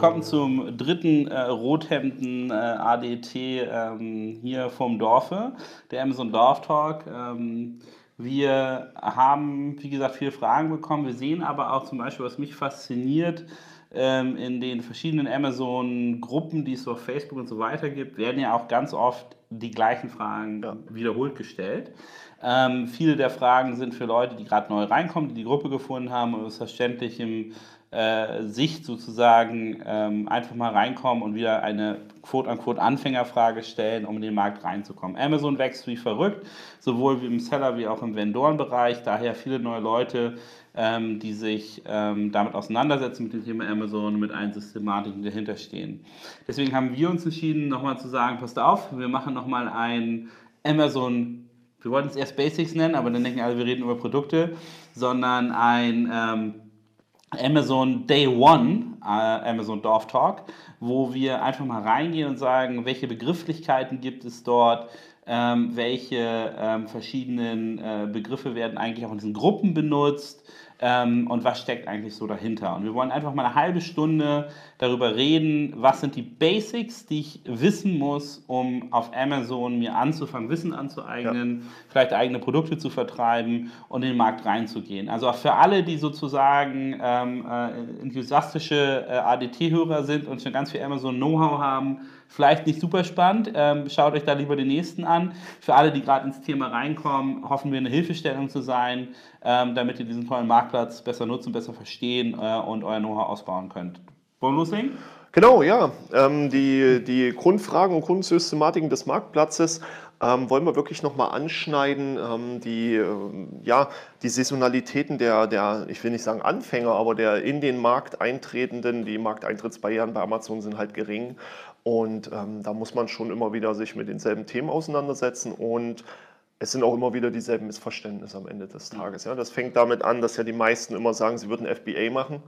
willkommen zum dritten äh, Rothemden äh, ADT ähm, hier vom Dorfe, der Amazon Dorf Talk. Ähm, wir haben, wie gesagt, viele Fragen bekommen. Wir sehen aber auch zum Beispiel, was mich fasziniert, ähm, in den verschiedenen Amazon-Gruppen, die es auf Facebook und so weiter gibt, werden ja auch ganz oft die gleichen Fragen ja. wiederholt gestellt. Ähm, viele der Fragen sind für Leute, die gerade neu reinkommen, die die Gruppe gefunden haben und es verständlich im äh, Sicht sozusagen ähm, einfach mal reinkommen und wieder eine quote-unquote Anfängerfrage stellen, um in den Markt reinzukommen. Amazon wächst wie verrückt, sowohl im Seller wie auch im Vendorenbereich, daher viele neue Leute, ähm, die sich ähm, damit auseinandersetzen mit dem Thema Amazon und mit allen Systematiken, die dahinter. Deswegen haben wir uns entschieden, nochmal zu sagen, passt auf, wir machen nochmal ein Amazon wir wollten es erst Basics nennen, aber dann denken alle, wir reden über Produkte, sondern ein ähm, Amazon Day One, äh, Amazon Dorf Talk, wo wir einfach mal reingehen und sagen, welche Begrifflichkeiten gibt es dort, ähm, welche ähm, verschiedenen äh, Begriffe werden eigentlich auch in diesen Gruppen benutzt, ähm, und was steckt eigentlich so dahinter. Und wir wollen einfach mal eine halbe Stunde darüber reden, was sind die Basics, die ich wissen muss, um auf Amazon mir anzufangen, Wissen anzueignen, ja. vielleicht eigene Produkte zu vertreiben und in den Markt reinzugehen. Also auch für alle, die sozusagen ähm, äh, enthusiastische äh, ADT-Hörer sind und schon ganz viel Amazon-Know-how haben, vielleicht nicht super spannend. Ähm, schaut euch da lieber den nächsten an. Für alle, die gerade ins Thema reinkommen, hoffen wir eine Hilfestellung zu sein, ähm, damit ihr diesen tollen Marktplatz besser nutzen, besser verstehen äh, und euer Know-how ausbauen könnt. Wollen wir loslegen? Genau, ja. Ähm, die, die Grundfragen und Grundsystematiken des Marktplatzes ähm, wollen wir wirklich nochmal anschneiden. Ähm, die, äh, ja, die Saisonalitäten der, der, ich will nicht sagen Anfänger, aber der in den Markt eintretenden, die Markteintrittsbarrieren bei Amazon sind halt gering. Und ähm, da muss man schon immer wieder sich mit denselben Themen auseinandersetzen und es sind auch immer wieder dieselben Missverständnisse am Ende des Tages. Ja. Das fängt damit an, dass ja die meisten immer sagen, sie würden FBA machen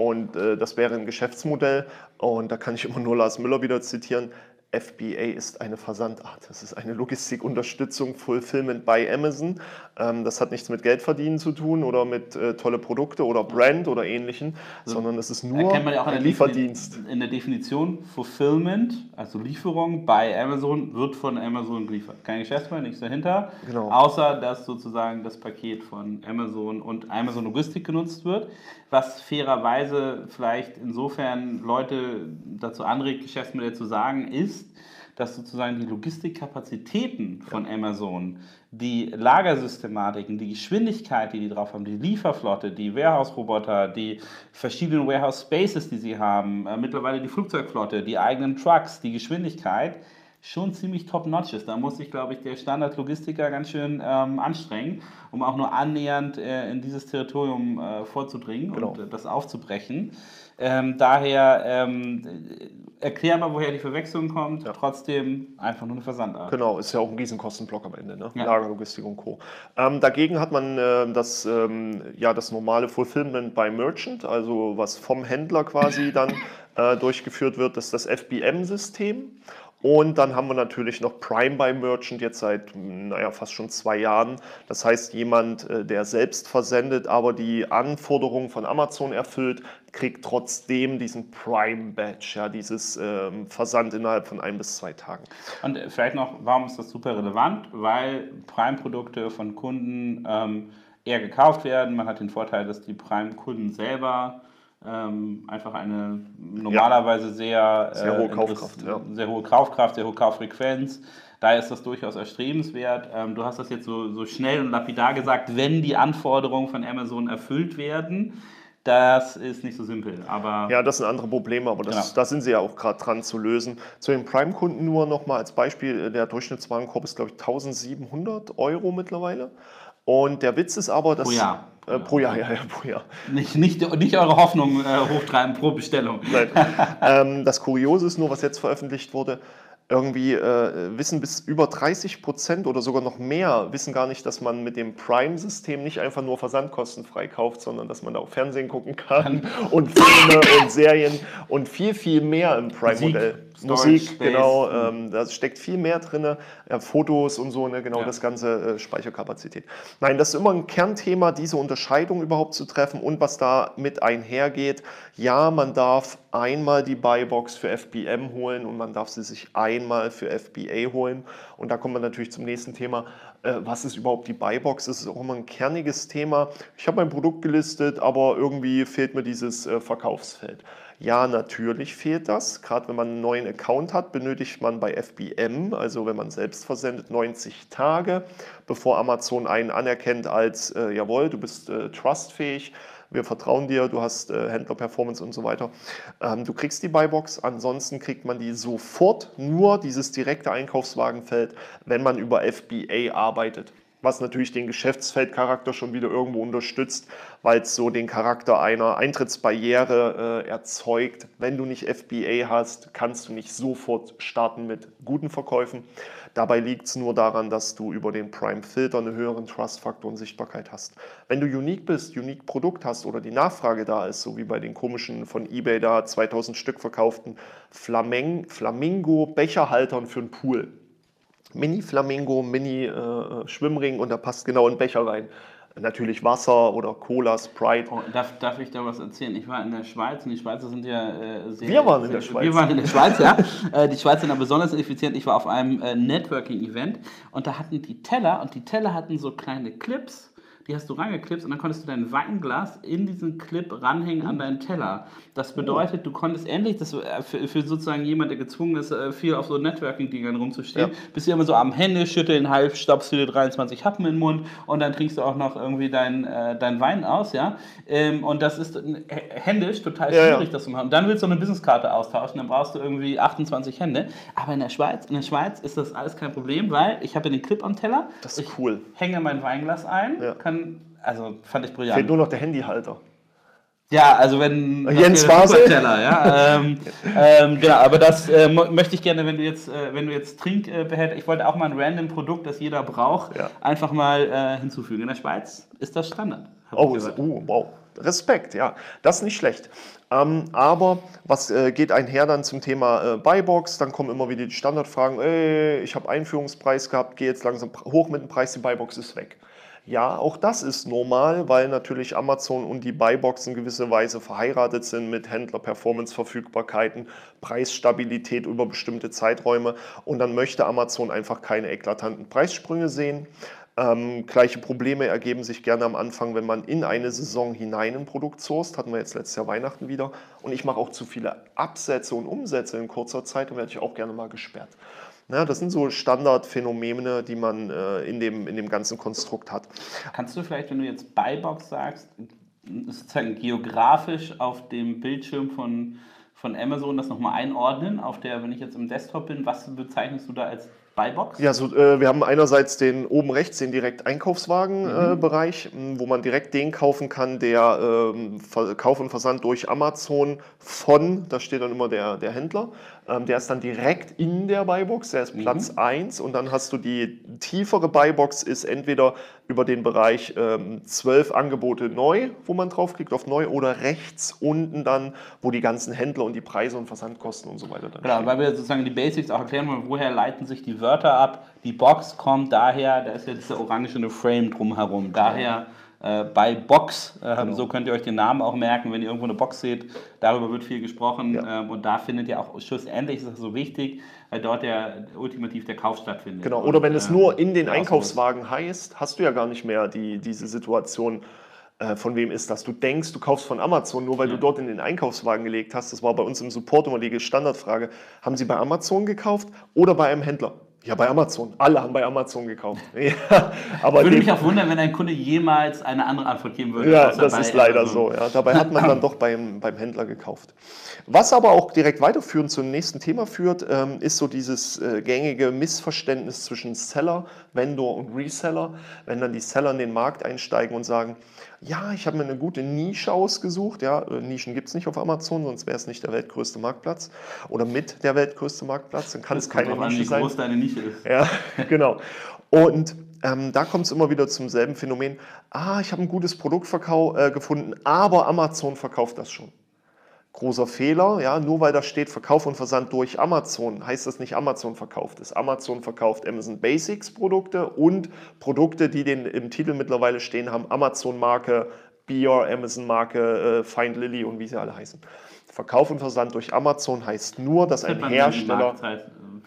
und äh, das wäre ein Geschäftsmodell. Und da kann ich immer nur Lars Müller wieder zitieren. FBA ist eine Versandart. Das ist eine Logistikunterstützung, Fulfillment by Amazon. Ähm, das hat nichts mit Geldverdienen zu tun oder mit äh, tolle Produkte oder Brand oder ähnlichem, also, sondern es ist nur ja ein Lieferdienst. In der Definition Fulfillment, also Lieferung bei Amazon, wird von Amazon geliefert. Kein Geschäftsmodell, nichts dahinter, genau. außer dass sozusagen das Paket von Amazon und Amazon Logistik genutzt wird, was fairerweise vielleicht insofern Leute dazu anregt, Geschäftsmodell zu sagen, ist, ist, dass sozusagen die Logistikkapazitäten von Amazon, die Lagersystematiken, die Geschwindigkeit, die die drauf haben, die Lieferflotte, die Warehouse-Roboter, die verschiedenen Warehouse-Spaces, die sie haben, äh, mittlerweile die Flugzeugflotte, die eigenen Trucks, die Geschwindigkeit, schon ziemlich top-notch ist. Da muss sich, glaube ich, der Standard-Logistiker ganz schön ähm, anstrengen, um auch nur annähernd äh, in dieses Territorium äh, vorzudringen genau. und äh, das aufzubrechen. Ähm, daher ähm, erklär mal, woher die Verwechslung kommt. Ja. Trotzdem einfach nur eine Versandart. Genau, ist ja auch ein Riesenkostenblock am Ende, ne? Ja. Lagerlogistik und Co. Ähm, dagegen hat man äh, das, ähm, ja, das normale Fulfillment by Merchant, also was vom Händler quasi dann äh, durchgeführt wird, das ist das FBM-System. Und dann haben wir natürlich noch Prime by Merchant jetzt seit naja, fast schon zwei Jahren. Das heißt, jemand, äh, der selbst versendet, aber die Anforderungen von Amazon erfüllt, kriegt trotzdem diesen Prime Badge, ja, dieses ähm, Versand innerhalb von ein bis zwei Tagen. Und äh, vielleicht noch, warum ist das super relevant? Weil Prime-Produkte von Kunden ähm, eher gekauft werden. Man hat den Vorteil, dass die Prime-Kunden selber ähm, einfach eine normalerweise ja. sehr, sehr, hohe äh, Kaufkraft, ja. sehr hohe Kaufkraft, sehr hohe Kauffrequenz. Daher ist das durchaus erstrebenswert. Ähm, du hast das jetzt so, so schnell und lapidar gesagt, wenn die Anforderungen von Amazon erfüllt werden. Das ist nicht so simpel, aber... Ja, das sind andere Probleme, aber das, genau. da sind sie ja auch gerade dran zu lösen. Zu den Prime-Kunden nur noch mal als Beispiel, der Durchschnittswarenkorb ist, glaube ich, 1700 Euro mittlerweile. Und der Witz ist aber, dass... Pro Jahr. Äh, pro Jahr, ja, ja, pro Jahr. Nicht, nicht, nicht eure Hoffnung äh, hochtreiben pro Bestellung. Ähm, das Kuriose ist nur, was jetzt veröffentlicht wurde, irgendwie äh, wissen bis über 30 Prozent oder sogar noch mehr wissen gar nicht, dass man mit dem Prime-System nicht einfach nur versandkostenfrei kauft, sondern dass man da auch Fernsehen gucken kann und Filme und Serien und viel, viel mehr im Prime-Modell. Musik, Space. genau, Mhm. ähm, da steckt viel mehr drin, ja, Fotos und so, ne, genau Ja. das ganze äh, Speicherkapazität. Nein, das ist immer ein Kernthema, diese Unterscheidung überhaupt zu treffen und was da mit einhergeht. Ja, man darf einmal die Buybox für FBM holen und man darf sie sich einmal für FBA holen. Und da kommen wir natürlich zum nächsten Thema. Äh, was ist überhaupt die Buybox? Das ist auch immer ein kerniges Thema. Ich habe mein Produkt gelistet, aber irgendwie fehlt mir dieses äh, Verkaufsfeld. Ja, natürlich fehlt das. Gerade wenn man einen neuen Account hat, benötigt man bei FBM, also wenn man selbst versendet, 90 Tage, bevor Amazon einen anerkennt als, äh, jawohl, du bist äh, trustfähig, wir vertrauen dir, du hast äh, Händler-Performance und so weiter. Ähm, du kriegst die Buybox, ansonsten kriegt man die sofort, nur dieses direkte Einkaufswagenfeld, wenn man über FBA arbeitet. Was natürlich den Geschäftsfeldcharakter schon wieder irgendwo unterstützt, weil es so den Charakter einer Eintrittsbarriere äh, erzeugt. Wenn du nicht FBA hast, kannst du nicht sofort starten mit guten Verkäufen. Dabei liegt es nur daran, dass du über den Prime-Filter einen höheren Trust-Faktor und Sichtbarkeit hast. Wenn du unique bist, unique Produkt hast oder die Nachfrage da ist, so wie bei den komischen von eBay da 2000 Stück verkauften Flamingo-Becherhaltern für einen Pool. Mini-Flamingo, Mini-Schwimmring und da passt genau ein Becher rein. Natürlich Wasser oder Cola, Sprite. Oh, darf, darf ich da was erzählen? Ich war in der Schweiz und die Schweizer sind ja äh, sehr. Wir waren in der Schweiz. Wir waren in der Schweiz, ja. Äh, die Schweizer sind da besonders effizient. Ich war auf einem äh, Networking-Event und da hatten die Teller und die Teller hatten so kleine Clips. Die hast du rangeklipst und dann konntest du dein Weinglas in diesen Clip ranhängen an deinen Teller. Das bedeutet, du konntest endlich, das äh, für, für sozusagen jemand, der gezwungen ist, äh, viel auf so Networking-Dingern rumzustehen, Ja. bist du immer so am Hände schütteln, halb stopfst du dir 23 Happen in den Mund und dann trinkst du auch noch irgendwie dein, äh, dein Wein aus, ja. Ähm, und das ist händisch total Ja, ja. schwierig, das zu machen. Und dann willst du eine Businesskarte austauschen, dann brauchst du irgendwie 28 Hände. Aber in der Schweiz, in der Schweiz ist das alles kein Problem, weil ich habe den Clip am Teller, Das ist ich cool. hänge mein Weinglas ein, Ja. Also fand ich Fehlt brillant. nur noch der Handyhalter. Ja, also wenn Jens Basel? Ja. ähm, ähm, genau, aber das äh, möchte ich gerne, wenn du jetzt, äh, wenn du jetzt Trinkbehälter, ich wollte auch mal ein random Produkt, das jeder braucht, Ja. einfach mal äh, hinzufügen. In der Schweiz ist das Standard. Oh, gehört. oh, wow. Respekt, ja. Das ist nicht schlecht. Ähm, aber was äh, geht einher dann zum Thema äh, Buybox? Dann kommen immer wieder die Standardfragen, ey, ich habe Einführungspreis gehabt, gehe jetzt langsam hoch mit dem Preis, die Buybox ist weg. Ja, auch das ist normal, weil natürlich Amazon und die Buybox in gewisser Weise verheiratet sind mit Händler-Performance-Verfügbarkeiten, Preisstabilität über bestimmte Zeiträume und dann möchte Amazon einfach keine eklatanten Preissprünge sehen. Ähm, gleiche Probleme ergeben sich gerne am Anfang, wenn man in eine Saison hinein ein Produkt sourced. Hatten wir jetzt letztes Jahr Weihnachten wieder. Und ich mache auch zu viele Absätze und Umsätze in kurzer Zeit, dann werde ich auch gerne mal gesperrt. Ja, das sind so Standardphänomene, die man äh, in, dem, in dem ganzen Konstrukt hat. Kannst du vielleicht, wenn du jetzt Buybox sagst, sozusagen geografisch auf dem Bildschirm von, von Amazon das nochmal einordnen? Auf der, wenn ich jetzt im Desktop bin, was bezeichnest du da als Buybox? Ja, so, äh, wir haben einerseits den oben rechts den direkt Einkaufswagen-Bereich, wo man direkt den kaufen kann, der Ver- Kauf und Versand durch Amazon von, da steht dann immer der, der Händler, ähm, der ist dann direkt in der Buybox, der ist Platz 1 und dann hast du die tiefere Buybox, ist entweder über den Bereich ähm, 12 Angebote neu, wo man draufklickt auf neu oder rechts unten dann, wo die ganzen Händler und die Preise und Versandkosten und so weiter dann Genau, stehen. weil wir sozusagen die Basics auch erklären wollen, woher leiten sich die Wörter ab. Die Box kommt daher, da ist ja dieser orangene Frame drumherum. Daher äh, bei Box, ähm, so könnt ihr euch den Namen auch merken, wenn ihr irgendwo eine Box seht. Darüber wird viel gesprochen Ja. ähm, und da findet ihr auch schlussendlich ist das so wichtig, weil dort der ultimativ der Kauf stattfindet. Genau, Und, oder wenn es ähm, nur in den. Einkaufswagen heißt, hast du ja gar nicht mehr die, diese Situation, äh, von wem ist das? Du denkst, du kaufst von Amazon, nur weil du dort in den Einkaufswagen gelegt hast. Das war bei uns im Support immer die Standardfrage. Haben Sie bei Amazon gekauft oder bei einem Händler? Ja, bei Amazon. Alle haben bei Amazon gekauft. Ja, aber Würde mich auch wundern, wenn ein Kunde jemals eine andere Antwort geben würde. ja, das ist leider Amazon. so. Ja. Dabei hat man dann doch beim, beim Händler gekauft. Was aber auch direkt weiterführend zum nächsten Thema führt, ähm, ist so dieses äh, gängige Missverständnis zwischen Seller, Vendor und Reseller. Wenn dann die Seller in den Markt einsteigen und sagen, ja, ich habe mir eine gute Nische ausgesucht. Ja, äh, Nischen gibt es nicht auf Amazon, sonst wäre es nicht der weltgrößte Marktplatz. Oder mit der weltgrößte Marktplatz, dann kann es Das kommt keine drauf an, Nische wie sein. groß deine Nische ist. Ja, genau. Und ähm, da kommt es immer wieder zum selben Phänomen. Ah, ich habe ein gutes Produkt äh, gefunden, aber Amazon verkauft das schon. Großer Fehler, ja, nur weil da steht Verkauf und Versand durch Amazon, heißt das nicht Amazon verkauft ist. Amazon verkauft Amazon Basics Produkte und Produkte, die den im Titel mittlerweile stehen haben, Amazon Marke, Beer, Amazon Marke, äh, Find Lily und wie sie alle heißen. Verkauf und Versand durch Amazon heißt nur, dass ein Hersteller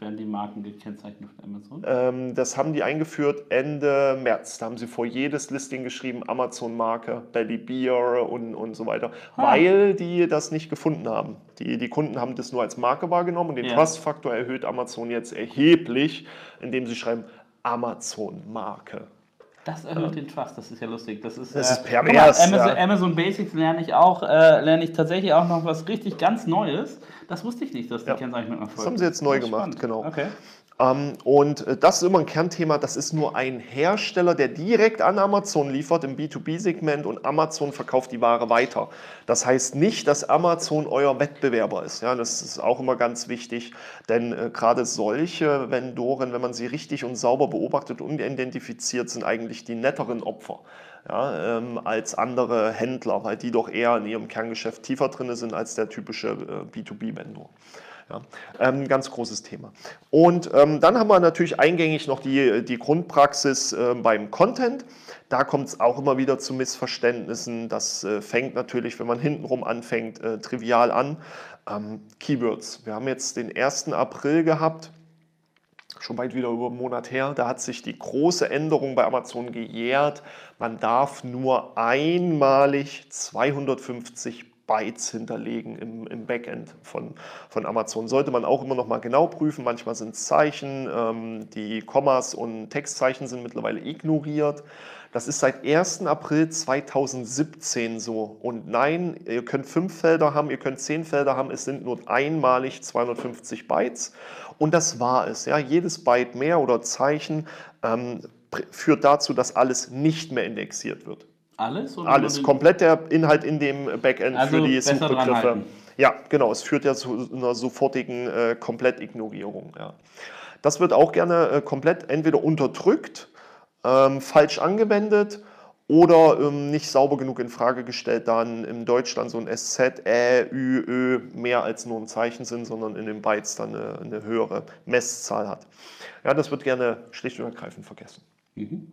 werden die Marken gekennzeichnet auf Amazon? Ähm, das haben die eingeführt Ende März. Da haben sie vor jedes Listing geschrieben, Amazon-Marke, Belly Beer und, und so weiter, ah. weil die das nicht gefunden haben. Die, die Kunden haben das nur als Marke wahrgenommen und den ja. Trust-Faktor erhöht Amazon jetzt erheblich, indem sie schreiben Amazon-Marke. Das erhöht ähm, den Trust, das ist ja lustig. Das ist, das ist äh, pervers. Mal, Amazon, ja. Amazon, Basics lerne ich auch, äh, lerne ich tatsächlich auch noch was richtig ganz Neues. Das wusste ich nicht, dass die ja. Kennzeichnung erfolgt. Das haben sie jetzt neu gemacht, spannend. genau. Okay. Ähm, und äh, das ist immer ein Kernthema. Das ist nur ein Hersteller, der direkt an Amazon liefert im B2B-Segment und Amazon verkauft die Ware weiter. Das heißt nicht, dass Amazon euer Wettbewerber ist. Ja, das ist auch immer ganz wichtig, denn äh, gerade solche Vendoren, wenn man sie richtig und sauber beobachtet und identifiziert, sind eigentlich die netteren Opfer. Ja, ähm, als andere Händler, weil die doch eher in ihrem Kerngeschäft tiefer drin sind als der typische äh, B2B-Vendor. Ja, ähm, ganz großes Thema. Und ähm, dann haben wir natürlich eingängig noch die, die Grundpraxis äh, beim Content. Da kommt es auch immer wieder zu Missverständnissen. Das äh, fängt natürlich, wenn man hintenrum anfängt, äh, trivial an. Ähm, Keywords. Wir haben jetzt den 1. April gehabt schon weit wieder über einen Monat her. Da hat sich die große Änderung bei Amazon gejährt. Man darf nur einmalig 250 Bytes hinterlegen im, im Backend von, von Amazon. Sollte man auch immer noch mal genau prüfen. Manchmal sind es Zeichen, ähm, die Kommas und Textzeichen sind mittlerweile ignoriert. Das ist seit 1. April 2017 so. Und nein, ihr könnt fünf Felder haben, ihr könnt zehn Felder haben, es sind nur einmalig 250 Bytes. Und das war es. Ja. Jedes Byte mehr oder Zeichen ähm, führt dazu, dass alles nicht mehr indexiert wird. Alles? Alles, komplett der Inhalt in dem Backend also für die Suchbegriffe. Ja, genau, es führt ja zu einer sofortigen äh, Komplettignorierung. Ja. Das wird auch gerne äh, komplett entweder unterdrückt, ähm, falsch angewendet oder ähm, nicht sauber genug in Frage gestellt, da in Deutschland so ein SZ, Ä, Ü, Ö mehr als nur ein Zeichen sind, sondern in den Bytes dann eine, eine höhere Messzahl hat. Ja, das wird gerne schlicht und ergreifend vergessen. Mhm.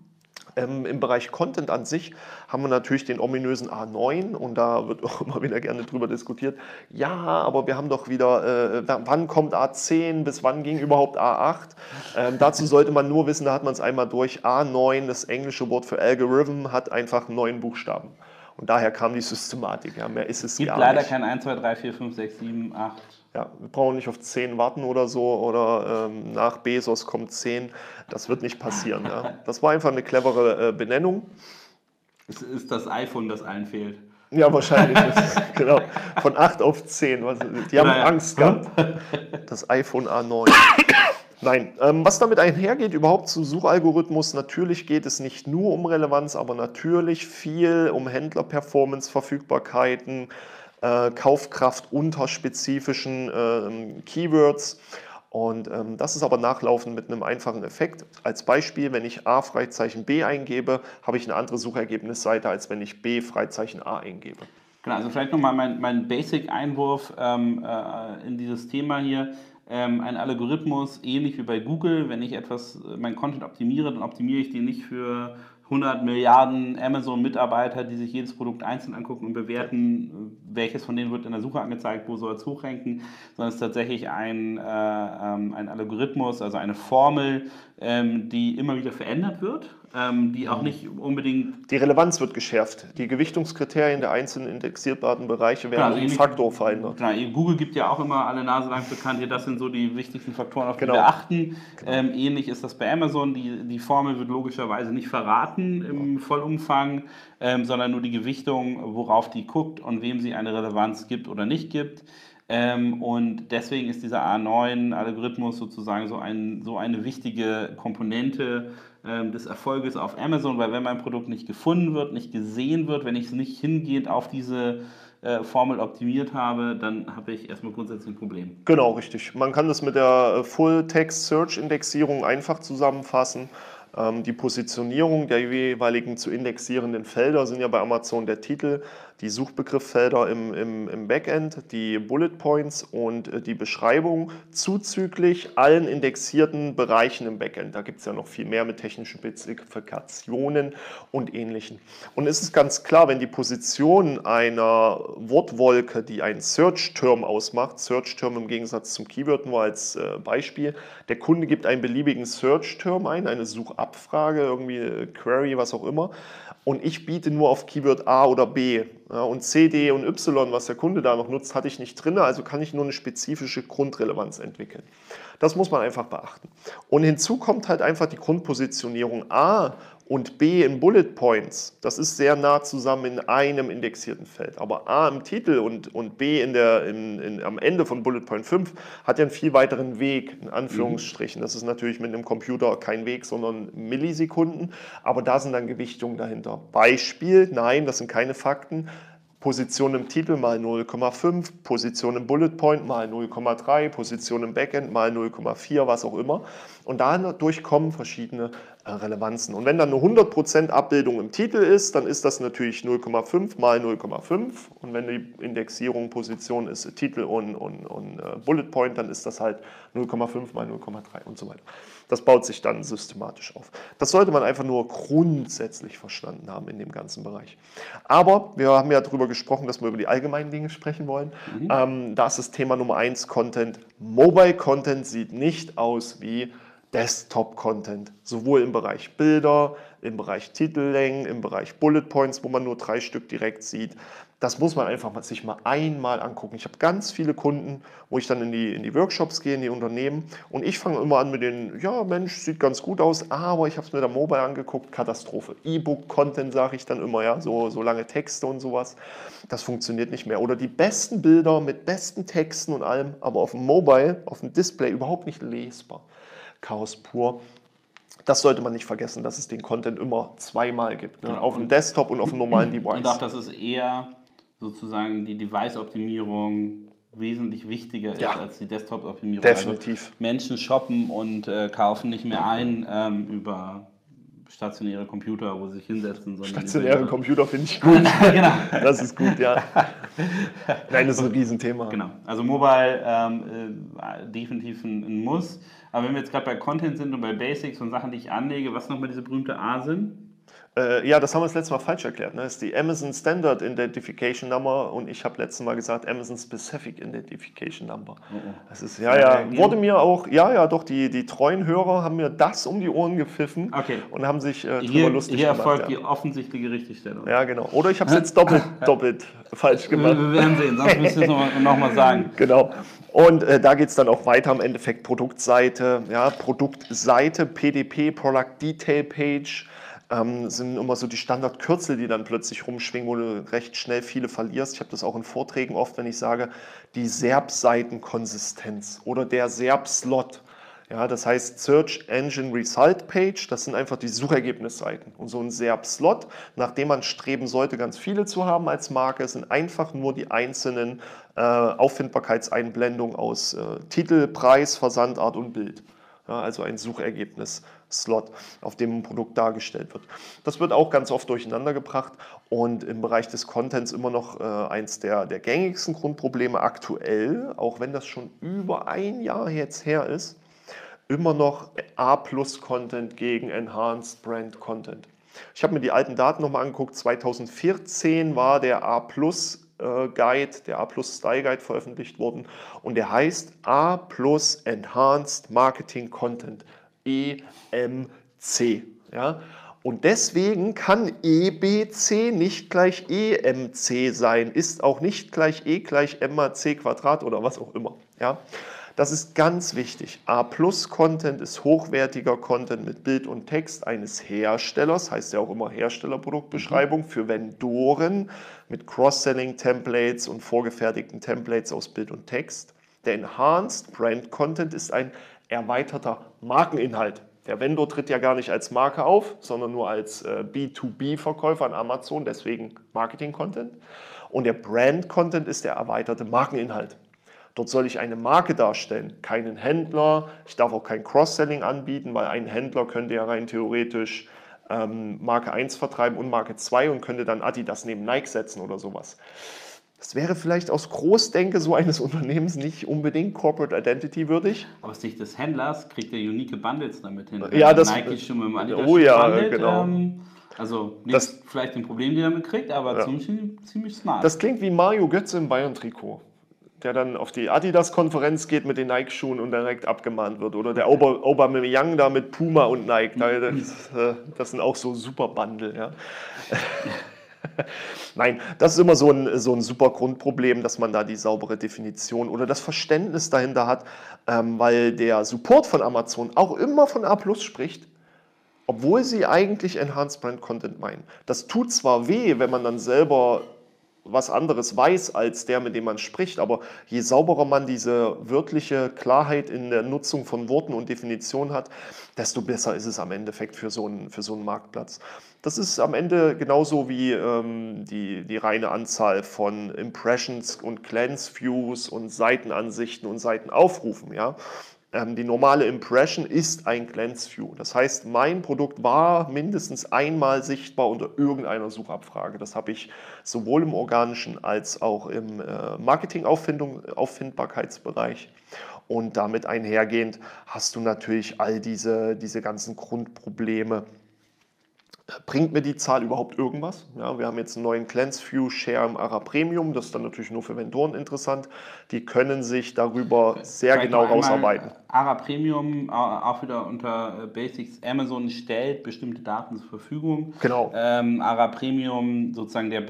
Ähm, Im Bereich Content an sich haben wir natürlich den ominösen A9 und da wird auch immer wieder gerne drüber diskutiert. Ja, aber wir haben doch wieder, äh, wann kommt A10, bis wann ging überhaupt A8? Ähm, dazu sollte man nur wissen, da hat man es einmal durch. A9, das englische Wort für Algorithm, hat einfach neun Buchstaben. Und daher kam die Systematik. Ja, mehr ist es gibt gar leider nicht. kein 1, 2, 3, 4, 5, 6, 7, 8. Ja, wir brauchen nicht auf 10 warten oder so oder ähm, nach Bezos kommt 10. Das wird nicht passieren. ja. Das war einfach eine clevere äh, Benennung. Es ist das iPhone, das allen fehlt. Ja, wahrscheinlich. genau. Von 8 auf 10. Die haben naja. Angst gehabt. Das iPhone A9. Nein, ähm, was damit einhergeht, überhaupt zu Suchalgorithmus, natürlich geht es nicht nur um Relevanz, aber natürlich viel um Händlerperformance, Verfügbarkeiten, äh, Kaufkraft unter spezifischen äh, Keywords. Und ähm, das ist aber nachlaufend mit einem einfachen Effekt. Als Beispiel, wenn ich A Freizeichen B eingebe, habe ich eine andere Suchergebnisseite, als wenn ich B Freizeichen A eingebe. Genau, also vielleicht nochmal mein, mein Basic-Einwurf ähm, äh, in dieses Thema hier. Ähm, ein Algorithmus, ähnlich wie bei Google, wenn ich etwas, äh, mein Content optimiere, dann optimiere ich den nicht für 100 Milliarden Amazon-Mitarbeiter, die sich jedes Produkt einzeln angucken und bewerten, welches von denen wird in der Suche angezeigt, wo soll es hochranken, sondern es ist tatsächlich ein, äh, ähm, ein Algorithmus, also eine Formel, ähm, die immer wieder verändert wird ähm, die auch nicht unbedingt. Die Relevanz wird geschärft. Die Gewichtungskriterien der einzelnen indexierbaren Bereiche werden genau, um Faktor verändert. Genau, Google gibt ja auch immer alle Nase lang bekannt, hier, das sind so die wichtigsten Faktoren, auf die genau. wir achten. Genau. Ähm, ähnlich ist das bei Amazon. Die, die Formel wird logischerweise nicht verraten im Vollumfang, ähm, sondern nur die Gewichtung, worauf die guckt und wem sie eine Relevanz gibt oder nicht gibt. Ähm, und deswegen ist dieser A9-Algorithmus sozusagen so, ein, so eine wichtige Komponente ähm, des Erfolges auf Amazon, weil wenn mein Produkt nicht gefunden wird, nicht gesehen wird, wenn ich es nicht hingehend auf diese äh, Formel optimiert habe, dann habe ich erstmal grundsätzlich ein Problem. Genau, richtig. Man kann das mit der äh, Full-Text-Search-Indexierung einfach zusammenfassen. Ähm, die Positionierung der jeweiligen zu indexierenden Felder sind ja bei Amazon der Titel, die Suchbegrifffelder im, im, im Backend, die Bullet Points und äh, die Beschreibung zuzüglich allen indexierten Bereichen im Backend. Da gibt es ja noch viel mehr mit technischen Spezifikationen und ähnlichen. Und es ist ganz klar, wenn die Position einer Wortwolke, die einen Search-Term ausmacht, Search-Term im Gegensatz zum Keyword nur als äh, Beispiel, der Kunde gibt einen beliebigen Search-Term ein, eine Suchabfrage, irgendwie äh, Query, was auch immer, und ich biete nur auf Keyword A oder B. Ja, und C, D und Y, was der Kunde da noch nutzt, hatte ich nicht drin, also kann ich nur eine spezifische Grundrelevanz entwickeln. Das muss man einfach beachten. Und hinzu kommt halt einfach die Grundpositionierung A und B in Bullet Points, das ist sehr nah zusammen in einem indexierten Feld. Aber A im Titel und, und B in der, in, in, am Ende von Bullet Point 5 hat ja einen viel weiteren Weg, in Anführungsstrichen. Das ist natürlich mit einem Computer kein Weg, sondern Millisekunden. Aber da sind dann Gewichtungen dahinter. Beispiel, nein, das sind keine Fakten. Position im Titel mal 0,5, Position im Bullet Point mal 0,3, Position im Backend mal 0,4, was auch immer. Und dadurch kommen verschiedene Relevanzen. Und wenn dann eine 100% Abbildung im Titel ist, dann ist das natürlich 0,5 mal 0,5. Und wenn die Indexierung Position ist Titel und, und, und äh, Bullet Point, dann ist das halt 0,5 mal 0,3 und so weiter. Das baut sich dann systematisch auf. Das sollte man einfach nur grundsätzlich verstanden haben in dem ganzen Bereich. Aber wir haben ja darüber gesprochen, dass wir über die allgemeinen Dinge sprechen wollen. Mhm. Ähm, da ist das Thema Nummer eins Content. Mobile Content sieht nicht aus wie Desktop-Content, sowohl im Bereich Bilder, im Bereich Titellängen, im Bereich Bullet Points, wo man nur drei Stück direkt sieht. Das muss man einfach mal, sich mal einmal angucken. Ich habe ganz viele Kunden, wo ich dann in die, in die Workshops gehe, in die Unternehmen und ich fange immer an mit den, ja Mensch, sieht ganz gut aus, aber ich habe es mir der Mobile angeguckt, Katastrophe. E-Book-Content sage ich dann immer, ja, so, so lange Texte und sowas. Das funktioniert nicht mehr. Oder die besten Bilder mit besten Texten und allem, aber auf dem Mobile, auf dem Display überhaupt nicht lesbar. Chaos pur. Das sollte man nicht vergessen, dass es den Content immer zweimal gibt. Ne? Genau. Auf dem Desktop und auf dem normalen Device. Und auch, dass es eher sozusagen die Device-Optimierung wesentlich wichtiger ja. ist als die Desktop-Optimierung. Definitiv. Also Menschen shoppen und äh, kaufen nicht mehr ein ähm, über stationäre Computer, wo sie sich hinsetzen. Stationäre Computer finde ich gut. genau. Das ist gut, ja. Nein, das ist ein Riesenthema. Genau. Also Mobile ähm, äh, definitiv ein, ein Muss. Aber wenn wir jetzt gerade bei Content sind und bei Basics und Sachen, die ich anlege, was nochmal diese berühmte A sind? Äh, ja, das haben wir das letzte Mal falsch erklärt. Ne? Das ist die Amazon Standard Identification Number und ich habe letztes Mal gesagt Amazon Specific Identification Number. Oh, oh. Das ist, ja, ja, wurde mir auch, ja, ja, doch, die, die treuen Hörer haben mir das um die Ohren gepfiffen okay. und haben sich äh, hier, lustig hier gemacht. Hier erfolgt ja. die offensichtliche Richtigstellung. Ja, genau. Oder ich habe es jetzt doppelt, doppelt falsch gemacht. Wir, wir werden sehen, sonst müsst ihr es nochmal noch mal sagen. Genau. Und äh, da geht es dann auch weiter am Endeffekt Produktseite, ja, Produktseite, PDP, Product Detail Page, ähm, sind immer so die Standardkürzel, die dann plötzlich rumschwingen, wo du recht schnell viele verlierst. Ich habe das auch in Vorträgen oft, wenn ich sage, die SERP-Seitenkonsistenz oder der SERP-Slot. Ja, das heißt Search Engine Result Page, das sind einfach die Suchergebnisseiten. Und so ein SERP-Slot, nach dem man streben sollte, ganz viele zu haben als Marke, sind einfach nur die einzelnen äh, Auffindbarkeitseinblendungen aus äh, Titel, Preis, Versandart und Bild. Ja, also ein Suchergebnis. Slot, auf dem ein Produkt dargestellt wird. Das wird auch ganz oft durcheinander gebracht und im Bereich des Contents immer noch äh, eins der, der gängigsten Grundprobleme aktuell, auch wenn das schon über ein Jahr jetzt her ist, immer noch A-Plus-Content gegen Enhanced Brand Content. Ich habe mir die alten Daten nochmal angeguckt. 2014 war der A-Plus äh, Guide, der A-Plus Style Guide veröffentlicht worden und der heißt A-Plus Enhanced Marketing Content. EMC. Ja? Und deswegen kann EBC nicht gleich EMC sein, ist auch nicht gleich E gleich MAC Quadrat oder was auch immer. Ja? Das ist ganz wichtig. A-Plus-Content ist hochwertiger Content mit Bild und Text eines Herstellers, heißt ja auch immer Herstellerproduktbeschreibung, für Vendoren mit Cross-Selling-Templates und vorgefertigten Templates aus Bild und Text. Der Enhanced Brand Content ist ein erweiterter Markeninhalt. Der Vendor tritt ja gar nicht als Marke auf, sondern nur als äh, B2B-Verkäufer an Amazon, deswegen Marketing-Content. Und der Brand-Content ist der erweiterte Markeninhalt. Dort soll ich eine Marke darstellen, keinen Händler. Ich darf auch kein Cross-Selling anbieten, weil ein Händler könnte ja rein theoretisch ähm, Marke 1 vertreiben und Marke 2 und könnte dann Adidas neben Nike setzen oder sowas. Das wäre vielleicht aus Großdenke so eines Unternehmens nicht unbedingt Corporate Identity würdig. Aus Sicht des Händlers kriegt er unique Bundles damit hin. Ja, das, Nike schon mit dem Adidas oh ja, bundelt, genau. Ähm, also nicht Das- vielleicht ein Problem, die er damit kriegt, aber Ja. ziemlich, ziemlich smart. Das klingt wie Mario Götze im Bayern-Trikot, der dann auf die Adidas-Konferenz geht mit den Nike-Schuhen und direkt abgemahnt wird. Oder der Ober Aubameyang da mit Puma und Nike. Da- Das, äh, das sind auch so super Bundle. Ja. Nein, das ist immer so ein, so ein super Grundproblem, dass man da die saubere Definition oder das Verständnis dahinter hat, ähm, weil der Support von Amazon auch immer von A Plus spricht, obwohl sie eigentlich Enhanced Brand Content meinen. Das tut zwar weh, wenn man dann selber was anderes weiß als der, mit dem man spricht, aber je sauberer man diese wörtliche Klarheit in der Nutzung von Worten und Definitionen hat, desto besser ist es am Endeffekt für so einen, für so einen Marktplatz. Das ist am Ende genauso wie ähm, die, die reine Anzahl von Impressions und Glance Views und Seitenansichten und Seitenaufrufen. Ja? Ähm, die normale Impression ist ein Glance View. Das heißt, mein Produkt war mindestens einmal sichtbar unter irgendeiner Suchabfrage. Das habe ich sowohl im organischen als auch im äh, Marketing-Auffindbarkeitsbereich. Und damit einhergehend hast du natürlich all diese, diese ganzen Grundprobleme. Bringt mir die Zahl überhaupt irgendwas? Ja, wir haben jetzt einen neuen Cleanse View Share im ARA Premium. Das ist dann natürlich nur für Vendoren interessant. Die können sich darüber sehr Vielleicht genau rausarbeiten. ARA Premium, äh, auch wieder unter äh, Basics. Amazon stellt bestimmte Daten zur Verfügung. Genau. Ähm, ARA Premium sozusagen der,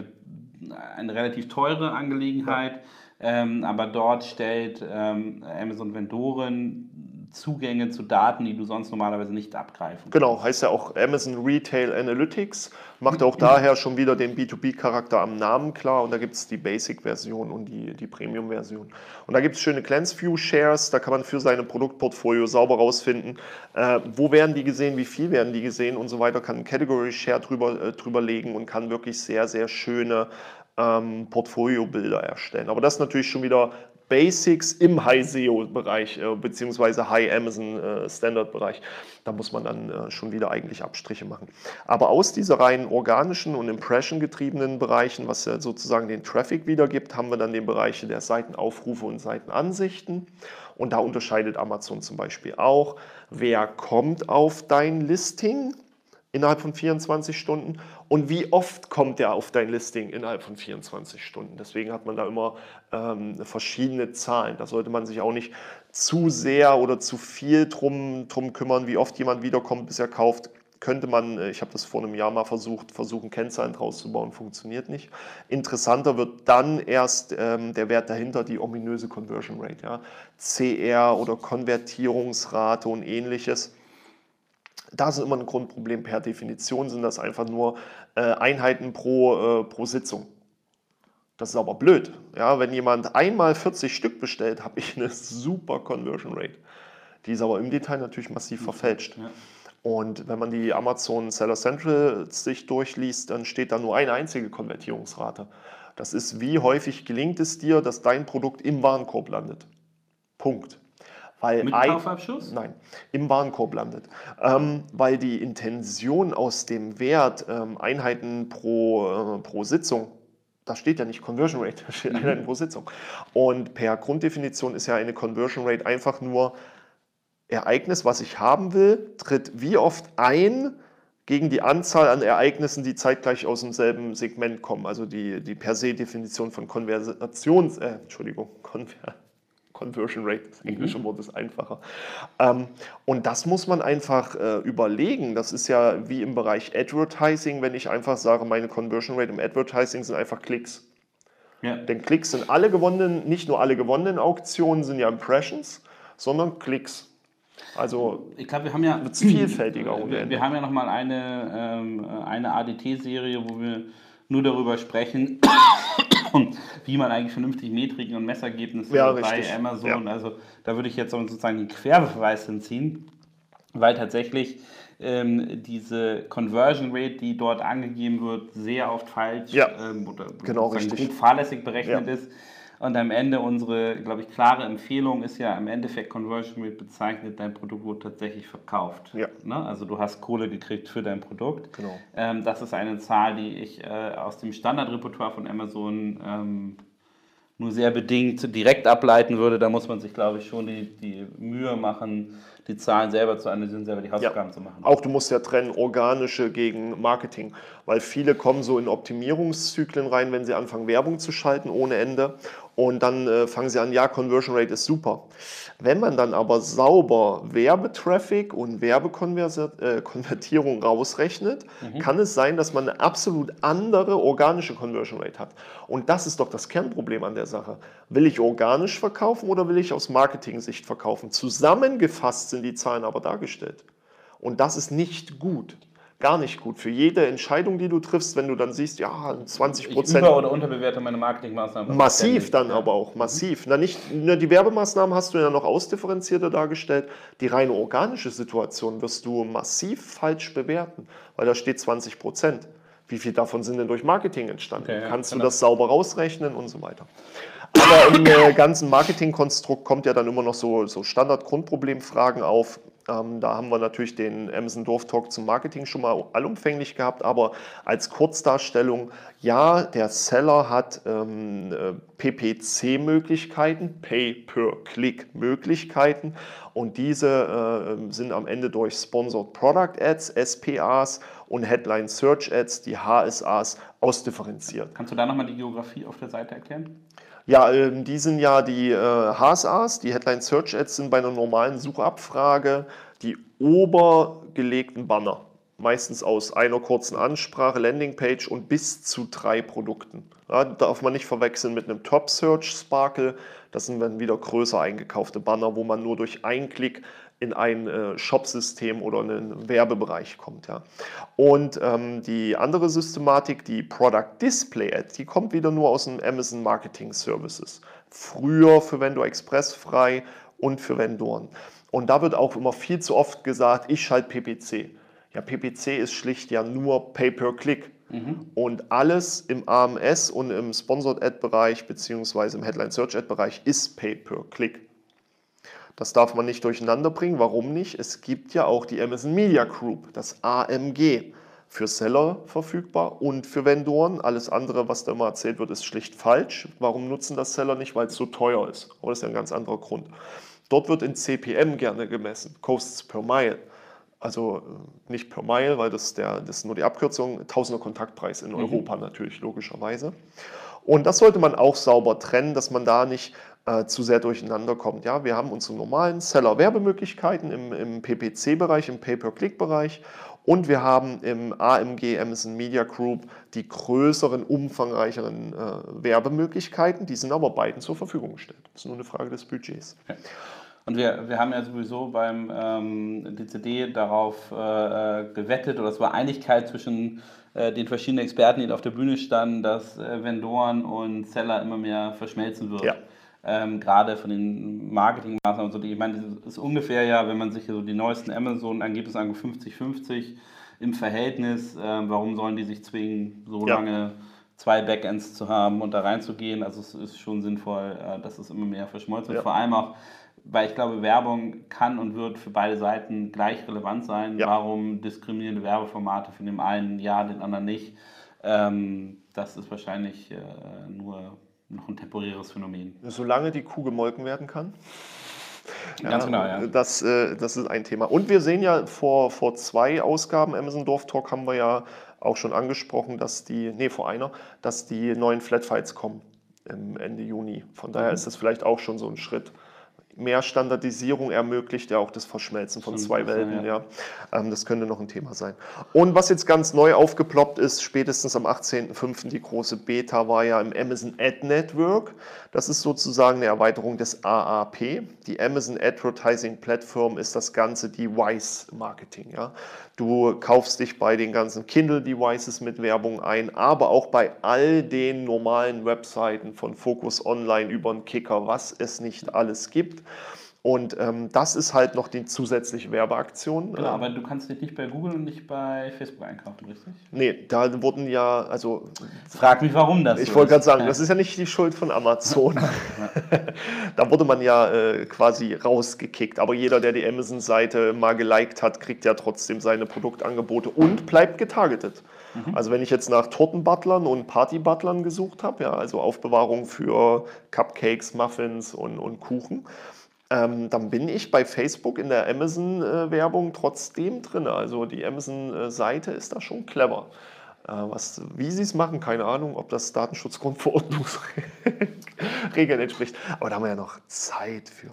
eine relativ teure Angelegenheit, ähm, aber dort stellt ähm, Amazon Vendoren Zugänge zu Daten, die du sonst normalerweise nicht abgreifen Genau, heißt ja auch Amazon Retail Analytics, macht auch daher schon wieder den B2B-Charakter am Namen klar. Und da gibt es die Basic-Version und die, die Premium-Version. Und da gibt es schöne Glance View Shares, da kann man für seine Produktportfolio sauber rausfinden, äh, wo werden die gesehen, wie viel werden die gesehen und so weiter, kann einen Category Share drüber, äh, drüber legen und kann wirklich sehr, sehr schöne ähm, Portfolio-Bilder erstellen. Aber das ist natürlich schon wieder Basics im High-SEO-Bereich äh, beziehungsweise High-Amazon-Standard-Bereich. Da muss man dann äh, schon wieder eigentlich Abstriche machen. Aber aus dieser rein organischen und Impression-getriebenen Bereichen, was ja sozusagen den Traffic wiedergibt, haben wir dann den Bereich der Seitenaufrufe und Seitenansichten. Und da unterscheidet Amazon zum Beispiel auch, wer kommt auf dein Listing innerhalb von 24 Stunden und wie oft kommt er auf dein Listing innerhalb von 24 Stunden. Deswegen hat man da immer ähm, verschiedene Zahlen. Da sollte man sich auch nicht zu sehr oder zu viel drum, drum kümmern, wie oft jemand wiederkommt, bis er kauft. Könnte man, äh, ich habe das vor einem Jahr mal versucht, versuchen Kennzahlen draus zu bauen, funktioniert nicht. Interessanter wird dann erst ähm, der Wert dahinter, die ominöse Conversion Rate, ja? CR oder Konvertierungsrate und ähnliches. Da ist immer ein Grundproblem. Per Definition sind das einfach nur äh, Einheiten pro, äh, pro Sitzung. Das ist aber blöd. Ja, wenn jemand einmal 40 Stück bestellt, habe ich eine super Conversion Rate. Die ist aber im Detail natürlich massiv verfälscht. Ja. Und wenn man die Amazon Seller Central sich durchliest, dann steht da nur eine einzige Konvertierungsrate. Das ist, wie häufig gelingt es dir, dass dein Produkt im Warenkorb landet. Punkt. Weil Mit ein- Kaufabschluss? Nein, im Warenkorb landet. Ähm, weil die Intention aus dem Wert ähm, Einheiten pro, äh, pro Sitzung, da steht ja nicht Conversion Rate, da steht Einheiten pro Sitzung. Und per Grunddefinition ist ja eine Conversion Rate einfach nur Ereignis, was ich haben will, tritt wie oft ein gegen die Anzahl an Ereignissen, die zeitgleich aus demselben Segment kommen. Also die, die per se Definition von Konversations, äh, Entschuldigung, Konver Conversion Rate, das englische Wort ist einfacher. Ähm, und das muss man einfach äh, überlegen. Das ist ja wie im Bereich Advertising, wenn ich einfach sage, meine Conversion Rate im Advertising sind einfach Klicks. Ja. Denn Klicks sind alle gewonnenen, nicht nur alle gewonnenen Auktionen sind ja Impressions, sondern Klicks. Also Ich glaube, wir haben ja. Vielfältiger Wir, wir haben ja nochmal eine, ähm, eine ADT-Serie, wo wir nur darüber sprechen, wie man eigentlich vernünftig Metriken und Messergebnisse Ja, bei richtig. Amazon, Ja. also da würde ich jetzt sozusagen den Querbeweis hinziehen, weil tatsächlich ähm, diese Conversion Rate, die dort angegeben wird, sehr oft falsch Ja, ähm, oder genau, richtig. fahrlässig berechnet ist. Und am Ende unsere, glaube ich, klare Empfehlung ist ja im Endeffekt Conversion Rate bezeichnet, dein Produkt wurde tatsächlich verkauft. Ja. Ne? Also du hast Kohle gekriegt für dein Produkt. Genau. Ähm, das ist eine Zahl, die ich äh, aus dem Standardrepertoire von Amazon ähm, nur sehr bedingt direkt ableiten würde. Da muss man sich, glaube ich, schon die, die Mühe machen, die Zahlen selber zu analysieren, selber die Hausaufgaben Ja. zu machen. Auch du musst ja trennen, organische gegen Marketing, weil viele kommen so in Optimierungszyklen rein, wenn sie anfangen, Werbung zu schalten ohne Ende und dann äh, fangen sie an, ja, Conversion Rate ist super. Wenn man dann aber sauber Werbetraffic und Werbekonvertierung rausrechnet, kann es sein, dass man eine absolut andere organische Conversion Rate hat. Und das ist doch das Kernproblem an der Sache. Will ich organisch verkaufen oder will ich aus Marketing-Sicht verkaufen? Zusammengefasst sind die Zahlen aber dargestellt. Und das ist nicht gut. Gar nicht gut. Für jede Entscheidung, die du triffst, wenn du dann siehst, ja, 20 Ich Prozent. über- oder unterbewerte meine Marketingmaßnahmen. Massiv dann Ja. aber auch, massiv. Na, nicht, na, die Werbemaßnahmen hast du ja noch ausdifferenzierter dargestellt. Die reine organische Situation wirst du massiv falsch bewerten, weil da steht 20 Prozent. Wie viel davon sind denn durch Marketing entstanden? Okay, ja, Kannst du genau. das sauber rausrechnen und so weiter. Aber im äh, ganzen Marketingkonstrukt kommt ja dann immer noch so, so Standard-Grundproblemfragen auf. Ähm, da haben wir natürlich den Amazon Dorf Talk zum Marketing schon mal allumfänglich gehabt, aber als Kurzdarstellung, ja, der Seller hat ähm, äh, PPC-Möglichkeiten, Pay-per-Click-Möglichkeiten. Und diese äh, sind am Ende durch Sponsored Product Ads, SPAs und Headline Search Ads, die HSAs, ausdifferenziert. Kannst du da nochmal die Geografie auf der Seite erklären? Ja, ähm, die sind ja die äh, HSAs, die Headline Search Ads sind bei einer normalen Suchabfrage die obergelegten Banner. Meistens aus einer kurzen Ansprache, Landingpage und bis zu drei Produkten. Ja, darf man nicht verwechseln mit einem Top Search Sparkle. Das sind dann wieder größer eingekaufte Banner, wo man nur durch einen Klick in ein äh, Shop-System oder einen Werbebereich kommt. Ja. Und ähm, die andere Systematik, die Product Display Ad, die kommt wieder nur aus dem Amazon Marketing Services. Früher für Vendor Express frei und für Vendoren. Und da wird auch immer viel zu oft gesagt, ich schalte PPC. Ja, PPC ist schlicht ja nur Pay-per-Click. Und alles im AMS und im Sponsored Ad-Bereich beziehungsweise im Headline Search Ad-Bereich ist Pay-per-Click. Das darf man nicht durcheinander bringen. Warum nicht? Es gibt ja auch die Amazon Media Group, das AMG, für Seller verfügbar und für Vendoren. Alles andere, was da immer erzählt wird, ist schlicht falsch. Warum nutzen das Seller nicht? Weil es so teuer ist. Aber das ist ja ein ganz anderer Grund. Dort wird in CPM gerne gemessen, Costs per Mile. Also äh, nicht per Mile, weil das, der, das ist nur die Abkürzung, Tausender Kontaktpreis in Europa natürlich, logischerweise. Und das sollte man auch sauber trennen, dass man da nicht äh, zu sehr durcheinander kommt. Ja, wir haben unsere normalen Seller-Werbemöglichkeiten im, im PPC-Bereich, im Pay-per-Click-Bereich und wir haben im AMG Amazon Media Group die größeren, umfangreicheren äh, Werbemöglichkeiten. Die sind aber beiden zur Verfügung gestellt. Das ist nur eine Frage des Budgets. Und wir, wir haben ja sowieso beim ähm, DCD darauf äh, gewettet, oder es war Einigkeit zwischen äh, den verschiedenen Experten, die auf der Bühne standen, dass äh, Vendoren und Seller immer mehr verschmelzen wird. Ja. Ähm, gerade von den Marketingmaßnahmen und so. Ich meine, das ist ungefähr ja, wenn man sich so die neuesten Amazon-Ergebnisse anguckt, 50-50 im Verhältnis. Ähm, warum sollen die sich zwingen, so Ja. lange zwei Backends zu haben und da reinzugehen? Also es ist schon sinnvoll, äh, dass es immer mehr verschmolzen wird. Ja. Vor allem auch, weil ich glaube, Werbung kann und wird für beide Seiten gleich relevant sein. Ja. Warum diskriminierende Werbeformate für den einen ja, den anderen nicht? Ähm, das ist wahrscheinlich äh, nur noch ein temporäres Phänomen. Solange die Kuh gemolken werden kann. Ganz genau, ja. Das, äh, das ist ein Thema. Und wir sehen ja vor, vor zwei Ausgaben Amazon Dorf Talk haben wir ja auch schon angesprochen, dass die, nee, vor einer, dass die neuen Flatfiles kommen im Ende Juni. Von Mhm. daher ist das vielleicht auch schon so ein Schritt. Mehr Standardisierung ermöglicht ja auch das Verschmelzen von zwei Welten. ja. Ähm, das könnte noch ein Thema sein. Und was jetzt ganz neu aufgeploppt ist, spätestens am 18.05. die große Beta war ja im Amazon Ad Network. Das ist sozusagen eine Erweiterung des AAP. Die Amazon Advertising Platform ist das ganze Device Marketing. Ja. Du kaufst dich bei den ganzen Kindle Devices mit Werbung ein, aber auch bei all den normalen Webseiten von Focus Online über den Kicker, was es nicht alles gibt. Und ähm, das ist halt noch die zusätzliche Werbeaktion. Genau, aber du kannst dich nicht bei Google und nicht bei Facebook einkaufen, richtig? Nee, da wurden ja, also. Frag mich, warum das Ich wollte gerade sagen, das ist ja nicht die Schuld von Amazon. da wurde man ja äh, quasi rausgekickt. Aber jeder, der die Amazon-Seite mal geliked hat, kriegt ja trotzdem seine Produktangebote und bleibt getargetet. Also wenn ich jetzt nach Tortenbutlern und Partybutlern gesucht habe, ja, also Aufbewahrung für Cupcakes, Muffins und, und Kuchen, ähm, dann bin ich bei Facebook in der Amazon-Werbung trotzdem drin. Also die Amazon-Seite ist da schon clever. Äh, was, wie sie es machen, keine Ahnung, ob das Datenschutzgrundverordnungsregeln entspricht. Aber da haben wir ja noch Zeit für.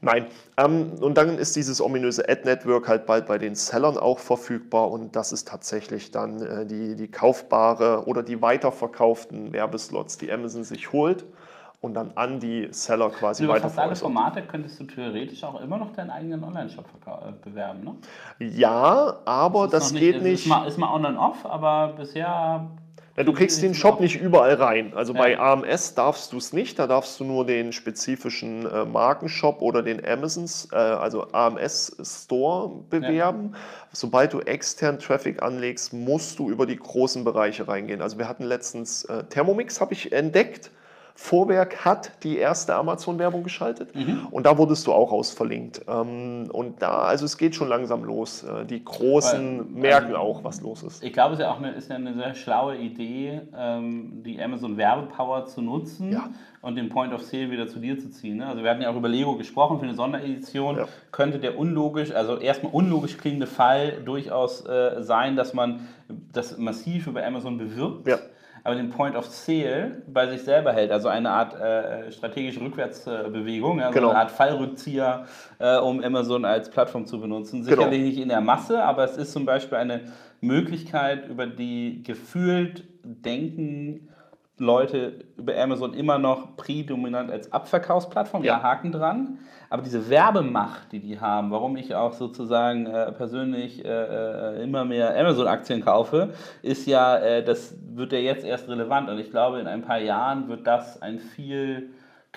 Nein. Ähm, und dann ist dieses ominöse Ad-Network halt bald bei den Sellern auch verfügbar. Und das ist tatsächlich dann äh, die, die kaufbare oder die weiterverkauften Werbeslots, die Amazon sich holt und dann an die Seller quasi Über fast alle. Formate könntest du theoretisch auch immer noch deinen eigenen Online-Shop äh, bewerben, ne? Ja, aber das, noch geht nicht. Ist mal, ist mal on and off, aber bisher. Ja, du kriegst den Shop nicht überall rein. Also bei Ja. AMS darfst du es nicht, da darfst du nur den spezifischen äh, Markenshop oder den Amazons, äh, also AMS Store bewerben. Sobald du extern Traffic anlegst, musst du über die großen Bereiche reingehen. Also wir hatten letztens äh, Thermomix, habe ich entdeckt. Vorwerk hat die erste Amazon-Werbung geschaltet und da wurdest du auch raus verlinkt. Ähm, und da, also es geht schon langsam los. Äh, die Großen Weil, merken also, auch, was los ist. Ich glaube, es ist ja auch eine, ist ja eine sehr schlaue Idee, ähm, die Amazon Werbepower zu nutzen Ja. und den Point of Sale wieder zu dir zu ziehen. Ne? Also wir hatten ja auch über Lego gesprochen für eine Sonderedition. Ja. Könnte der unlogisch, also erstmal unlogisch klingende Fall durchaus äh, sein, dass man das massiv über Amazon bewirbt. Ja. Aber den Point of Sale bei sich selber hält. Also eine Art äh, strategische Rückwärtsbewegung, also Genau. eine Art Fallrückzieher, äh, um Amazon als Plattform zu benutzen. Genau. Sicherlich nicht in der Masse, aber es ist zum Beispiel eine Möglichkeit, über die gefühlt denken Leute über Amazon immer noch prädominant als Abverkaufsplattform, ja. Ja. Haken dran. Aber diese Werbemacht, die die haben, warum ich auch sozusagen äh, persönlich äh, äh, immer mehr Amazon-Aktien kaufe, ist ja, äh, das wird ja jetzt erst relevant. Und ich glaube, in ein paar Jahren wird das ein viel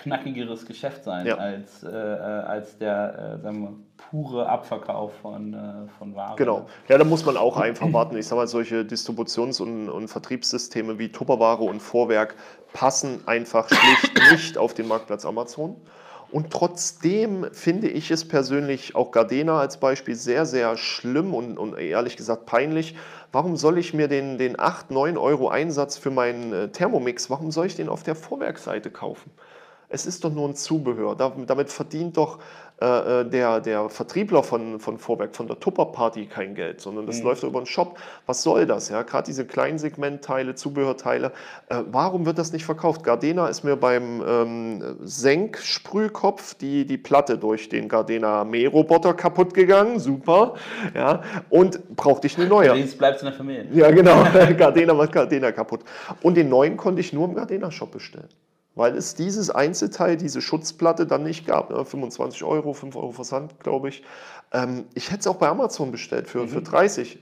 knackigeres Geschäft sein Ja. als, äh, äh, als der, äh, sagen wir, pure Abverkauf von, äh, von Waren. Genau. Ja, da muss man auch einfach warten. Ich sage mal, solche Distributions- und, und Vertriebssysteme wie Tupperware und Vorwerk passen einfach schlicht nicht auf den Marktplatz Amazon. Und trotzdem finde ich es persönlich, auch Gardena als Beispiel, sehr, sehr schlimm und, und ehrlich gesagt peinlich. Warum soll ich mir den, den 8, 9 Euro Einsatz für meinen äh, Thermomix, warum soll ich den auf der Vorwerkseite kaufen? Es ist doch nur ein Zubehör. Da- Damit verdient doch äh, äh, der, der Vertriebler von, von Vorwerk, von der Tupper Party kein Geld, sondern das läuft doch über den Shop. Was soll das? Ja? Gerade diese kleinen Segmentteile, Zubehörteile. Äh, warum wird das nicht verkauft? Gardena ist mir beim ähm, Senksprühkopf die, die Platte durch den Gardena Mähroboter kaputt gegangen. Super. Ja? Und brauchte ich eine neue. Jetzt bleibt es in der Familie. Ja, genau. Gardena macht Gardena kaputt. Und den neuen konnte ich nur im Gardena-Shop bestellen. Weil es dieses Einzelteil, diese Schutzplatte dann nicht gab. Ne? 25 Euro, 5 Euro Versand, glaube ich. Ähm, ich hätte es auch bei Amazon bestellt für, für 30.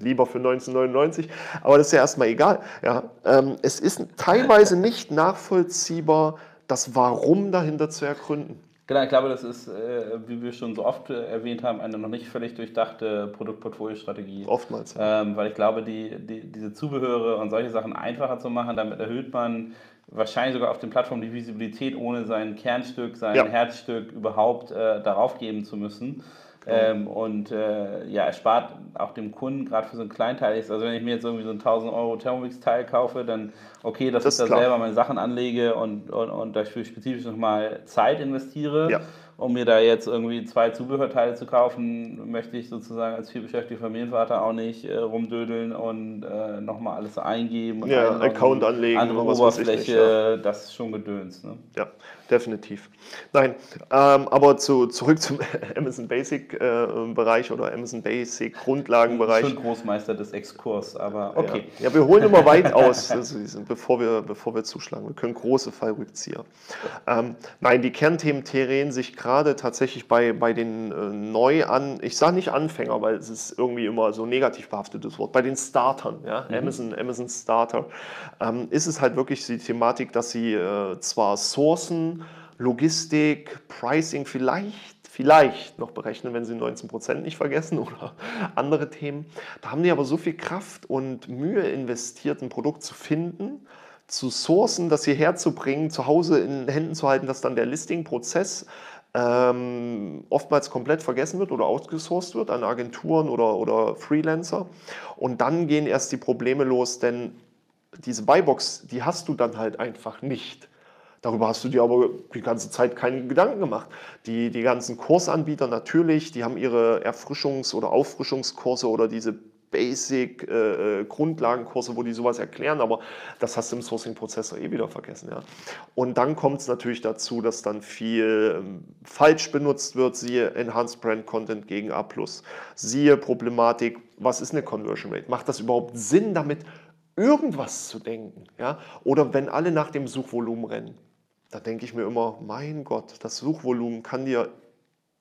Lieber für 1999. Aber das ist ja erstmal egal. Ja? Ähm, es ist teilweise nicht nachvollziehbar, das Warum dahinter zu ergründen. Genau, ich glaube, das ist, äh, wie wir schon so oft äh, erwähnt haben, eine noch nicht völlig durchdachte Produktportfoliostrategie. Oftmals. Ja. Ähm, weil ich glaube, die, die, diese Zubehöre und solche Sachen einfacher zu machen, damit erhöht man wahrscheinlich sogar auf den Plattformen die Visibilität, ohne sein Kernstück, sein Ja. Herzstück überhaupt äh, darauf geben zu müssen. Ähm, und äh, ja, erspart auch dem Kunden, gerade für so ein Kleinteil ist. Also wenn ich mir jetzt irgendwie so ein 1000 Euro Thermomix-Teil kaufe, dann okay, dass Das ich da ist klar. selber meine Sachen anlege und, und, und dafür spezifisch nochmal Zeit investiere. Ja. Um mir da jetzt irgendwie zwei Zubehörteile zu kaufen, möchte ich sozusagen als vielbeschäftigter Familienvater auch nicht äh, rumdödeln und äh, nochmal alles eingeben. und Ja, Account anlegen Andere Oberfläche, nicht, das ist schon gedöns. Ne? Ja, definitiv. Nein, ähm, aber zu, zurück zum Amazon Basic äh, Bereich oder Amazon Basic Grundlagenbereich. Schon Großmeister des Exkurs, aber okay. Ja. ja, wir holen immer weit aus, also, bevor, wir, bevor wir zuschlagen. Wir können große Fallrückzieher. Ähm, nein, die Kernthemen drehen sich gerade tatsächlich bei, bei den äh, neu an, ich sage nicht Anfänger, weil es ist irgendwie immer so negativ behaftetes Wort, bei den Startern, ja, Amazon, Amazon Starter, ähm, ist es halt wirklich die Thematik, dass sie äh, zwar sourcen, Logistik, Pricing vielleicht, vielleicht noch berechnen, wenn sie 19% nicht vergessen oder andere Themen. Da haben die aber so viel Kraft und Mühe investiert, ein Produkt zu finden, zu sourcen, das hierher zu bringen, zu Hause in Händen zu halten, dass dann der Listing-Prozess ähm, oftmals komplett vergessen wird oder outgesourced wird an Agenturen oder, oder Freelancer. Und dann gehen erst die Probleme los, denn diese Buybox, die hast du dann halt einfach nicht. Darüber hast du dir aber die ganze Zeit keine Gedanken gemacht. Die, die ganzen Kursanbieter natürlich, die haben ihre Erfrischungs- oder Auffrischungskurse oder diese Basic-Grundlagenkurse, äh, wo die sowas erklären, aber das hast du im Sourcing-Prozess eh wieder vergessen. Ja. Und dann kommt es natürlich dazu, dass dann viel ähm, falsch benutzt wird, siehe Enhanced Brand Content gegen A+. Siehe Problematik, was ist eine Conversion Rate? Macht das überhaupt Sinn, damit irgendwas zu denken? Ja? Oder wenn alle nach dem Suchvolumen rennen, da denke ich mir immer, mein Gott, das Suchvolumen kann dir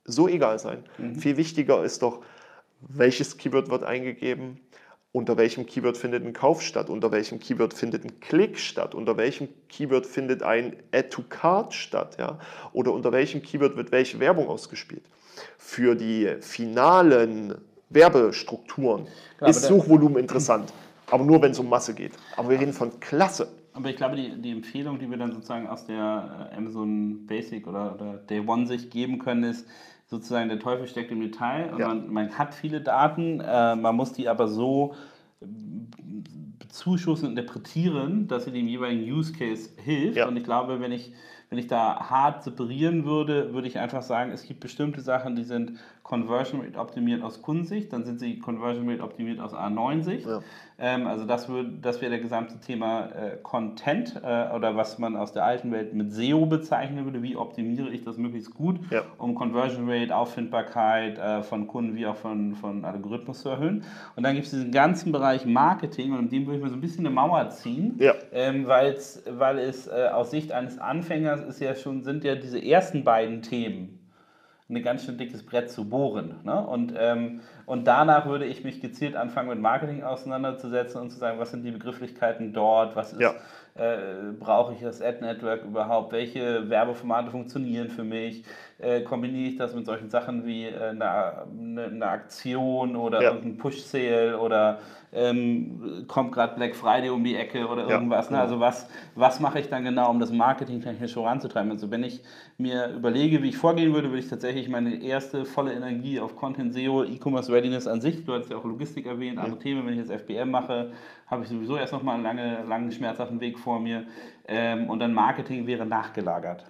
so egal sein. Mhm. Viel wichtiger ist doch, welches Keyword wird eingegeben, unter welchem Keyword findet ein Kauf statt, unter welchem Keyword findet ein Klick statt, unter welchem Keyword findet ein Add to Card statt, ja? oder unter welchem Keyword wird welche Werbung ausgespielt. Für die finalen Werbestrukturen Klar, ist Suchvolumen interessant, aber nur wenn es um Masse geht. Aber wir reden von Klasse. Aber ich glaube, die, die Empfehlung, die wir dann sozusagen aus der äh, Amazon Basic oder, oder Day One sich geben können, ist, sozusagen der Teufel steckt im Detail und ja. man, man, hat viele Daten, äh, man muss die aber so bezuschussen und interpretieren, dass sie dem jeweiligen Use Case hilft. Ja. Und ich glaube, wenn ich, wenn ich da hart separieren würde, würde ich einfach sagen, es gibt bestimmte Sachen, die sind Conversion Rate optimiert aus Kundensicht, dann sind sie Conversion Rate optimiert aus A9-Sicht. Ja. Ähm, also das, das wäre der gesamte Thema äh, Content äh, oder was man aus der alten Welt mit SEO bezeichnen würde. Wie optimiere ich das möglichst gut, ja. um Conversion Rate, Auffindbarkeit äh, von Kunden wie auch von, von Algorithmus zu erhöhen. Und dann gibt es diesen ganzen Bereich Marketing und in dem würde ich mir so ein bisschen eine Mauer ziehen, ja. ähm, weil es äh, aus Sicht eines Anfängers ist ja schon, sind ja diese ersten beiden Themen ein ganz schön dickes Brett zu bohren. Ne? Und, ähm, und danach würde ich mich gezielt anfangen, mit Marketing auseinanderzusetzen und zu sagen, was sind die Begrifflichkeiten dort, was ist, ja. äh, brauche ich das Ad-Network überhaupt, welche Werbeformate funktionieren für mich, äh, kombiniere ich das mit solchen Sachen wie äh, eine, eine, Aktion oder ja. irgendein Push-Sale oder ähm, kommt gerade Black Friday um die Ecke oder irgendwas. Ja, ne? Also was, was mache ich dann genau, um das Marketing technisch voranzutreiben? Also wenn ich mir überlege, wie ich vorgehen würde, würde ich tatsächlich meine erste volle Energie auf Content SEO, E-Commerce Readiness an sich, du hast ja auch Logistik erwähnt, andere ja. Themen, wenn ich jetzt FBM mache, habe ich sowieso erst nochmal einen lange, langen, schmerzhaften Weg vor mir. Ähm, und dann Marketing wäre nachgelagert.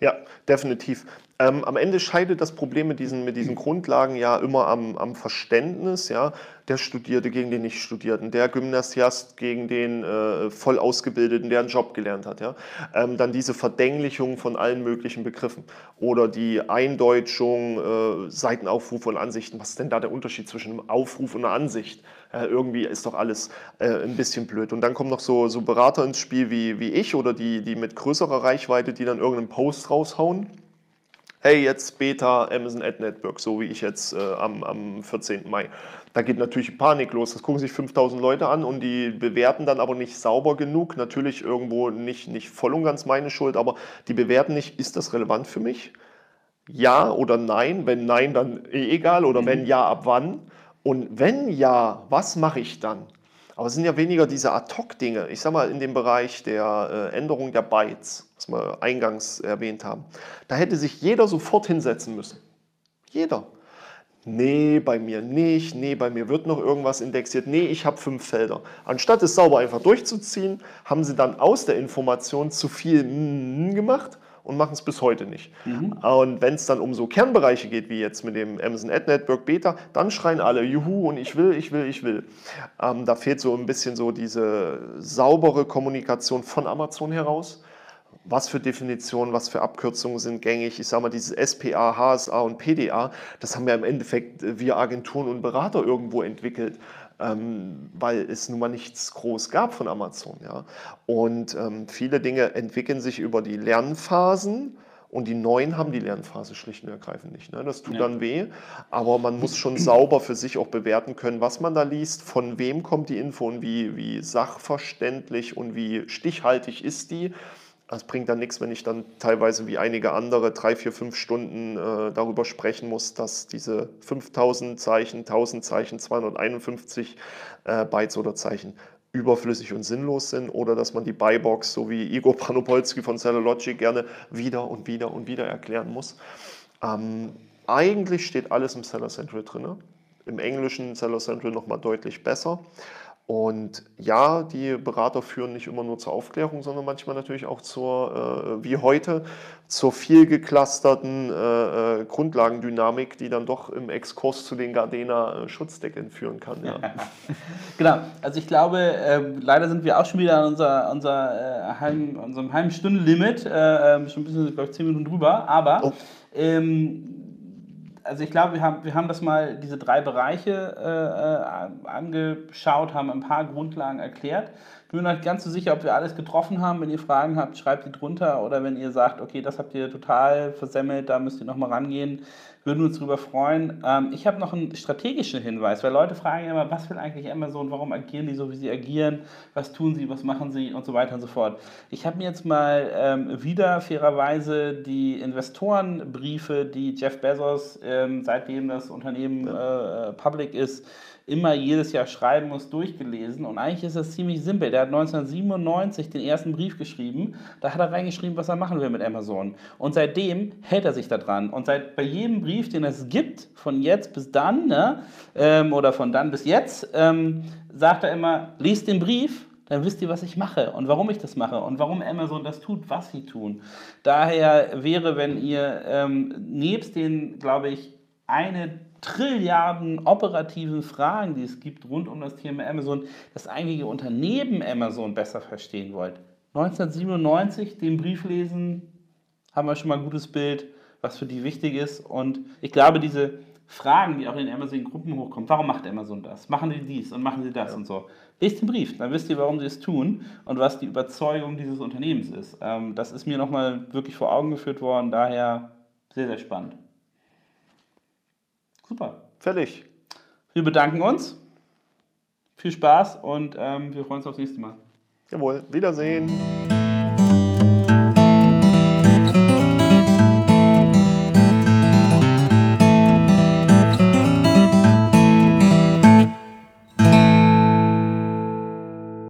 Ja, definitiv. Ähm, am Ende scheidet das Problem mit diesen, mit diesen Grundlagen ja immer am, am Verständnis. Ja? Der Studierte gegen den Nicht-Studierten, der Gymnasiast gegen den äh, voll Ausgebildeten, der einen Job gelernt hat. Ja? Ähm, dann diese Verdänglichung von allen möglichen Begriffen oder die Eindeutschung, äh, Seitenaufrufe und Ansichten. Was ist denn da der Unterschied zwischen einem Aufruf und einer Ansicht? Äh, irgendwie ist doch alles äh, ein bisschen blöd. Und dann kommen noch so, so Berater ins Spiel wie, wie ich oder die, die mit größerer Reichweite, die dann irgendeinen Post raushauen hey, jetzt Beta Amazon Ad Network, so wie ich jetzt äh, am, am 14. Mai. Da geht natürlich Panik los. Das gucken sich 5000 Leute an und die bewerten dann aber nicht sauber genug. Natürlich irgendwo nicht, nicht voll und ganz meine Schuld, aber die bewerten nicht, ist das relevant für mich? Ja oder nein? Wenn nein, dann eh egal. Oder mhm. wenn ja, ab wann? Und wenn ja, was mache ich dann? Aber es sind ja weniger diese Ad-Hoc-Dinge. Ich sage mal, in dem Bereich der äh, Änderung der Bytes, was wir eingangs erwähnt haben, da hätte sich jeder sofort hinsetzen müssen. Jeder. Nee, bei mir nicht. Nee, bei mir wird noch irgendwas indexiert. Nee, ich habe fünf Felder. Anstatt es sauber einfach durchzuziehen, haben sie dann aus der Information zu viel gemacht und machen es bis heute nicht. Mhm. Und wenn es dann um so Kernbereiche geht, wie jetzt mit dem Amazon Ad Network Beta, dann schreien alle Juhu und ich will, ich will, ich will. Ähm, da fehlt so ein bisschen so diese saubere Kommunikation von Amazon heraus. Was für Definitionen, was für Abkürzungen sind gängig? Ich sage mal, dieses SPA, HSA und PDA, das haben ja im Endeffekt wir Agenturen und Berater irgendwo entwickelt ähm, weil es nun mal nichts groß gab von Amazon. Ja? Und ähm, viele Dinge entwickeln sich über die Lernphasen. Und die neuen haben die Lernphase schlicht und ergreifend nicht. Ne? Das tut ja. dann weh, aber man muss schon sauber für sich auch bewerten können, was man da liest, von wem kommt die Info und wie, wie sachverständlich und wie stichhaltig ist die. Es bringt dann nichts, wenn ich dann teilweise wie einige andere drei, vier, fünf Stunden äh, darüber sprechen muss, dass diese 5000 Zeichen, 1000 Zeichen, 251 äh, Bytes oder Zeichen überflüssig und sinnlos sind oder dass man die Buybox, so wie Igor Panopolski von Cellulogic, gerne wieder und wieder und wieder erklären muss. Ähm, eigentlich steht alles im Seller Central drin. Im Englischen Seller Central nochmal deutlich besser. Und ja, die Berater führen nicht immer nur zur Aufklärung, sondern manchmal natürlich auch zur, äh, wie heute, zur viel geclusterten äh, äh Grundlagendynamik, die dann doch im Exkurs zu den Gardena äh, Schutzdecken führen kann. Ja. genau, also ich glaube, äh, leider sind wir auch schon wieder an unser, unser, äh, halben, unserem halben Stundenlimit, ähm, schon ein bisschen, glaube ich, zehn Minuten drüber, aber oh. ähm, also ich glaube, wir haben, wir haben das mal, diese drei Bereiche äh, äh angeschaut, haben ein paar Grundlagen erklärt. Ich bin mir nicht ganz so sicher, ob wir alles getroffen haben. Wenn ihr Fragen habt, schreibt die drunter. Oder wenn ihr sagt, okay, das habt ihr total versemmelt, da müsst ihr nochmal rangehen, würden wir uns darüber freuen. Ähm, ich habe noch einen strategischen Hinweis, weil Leute fragen immer, was will eigentlich Amazon, warum agieren die so, wie sie agieren, was tun sie, was machen sie und so weiter und so fort. Ich habe mir jetzt mal ähm, wieder fairerweise die Investorenbriefe, die Jeff Bezos, ähm, seitdem das Unternehmen äh, public ist, immer jedes Jahr schreiben muss, durchgelesen. Und eigentlich ist das ziemlich simpel. Der hat 1997 den ersten Brief geschrieben. Da hat er reingeschrieben, was er machen will mit Amazon. Und seitdem hält er sich da dran. Und seit bei jedem Brief, den es gibt, von jetzt bis dann, ne, ähm, oder von dann bis jetzt, ähm, sagt er immer, liest den Brief, dann wisst ihr, was ich mache und warum ich das mache und warum Amazon das tut, was sie tun. Daher wäre, wenn ihr ähm, nebst den, glaube ich, eine Trilliarden operativen Fragen, die es gibt rund um das Thema Amazon, das eigentliche Unternehmen Amazon besser verstehen wollt. 1997 den Brief lesen, haben wir schon mal ein gutes Bild, was für die wichtig ist. Und ich glaube, diese Fragen, die auch in den Amazon-Gruppen hochkommen, warum macht Amazon das? Machen sie dies und machen sie das ja. und so. Lest den Brief, dann wisst ihr, warum sie es tun und was die Überzeugung dieses Unternehmens ist. Ähm, das ist mir nochmal wirklich vor Augen geführt worden, daher sehr, sehr spannend. Super. Fertig. Wir bedanken uns. Viel Spaß und ähm, wir freuen uns aufs nächste Mal. Jawohl. Wiedersehen.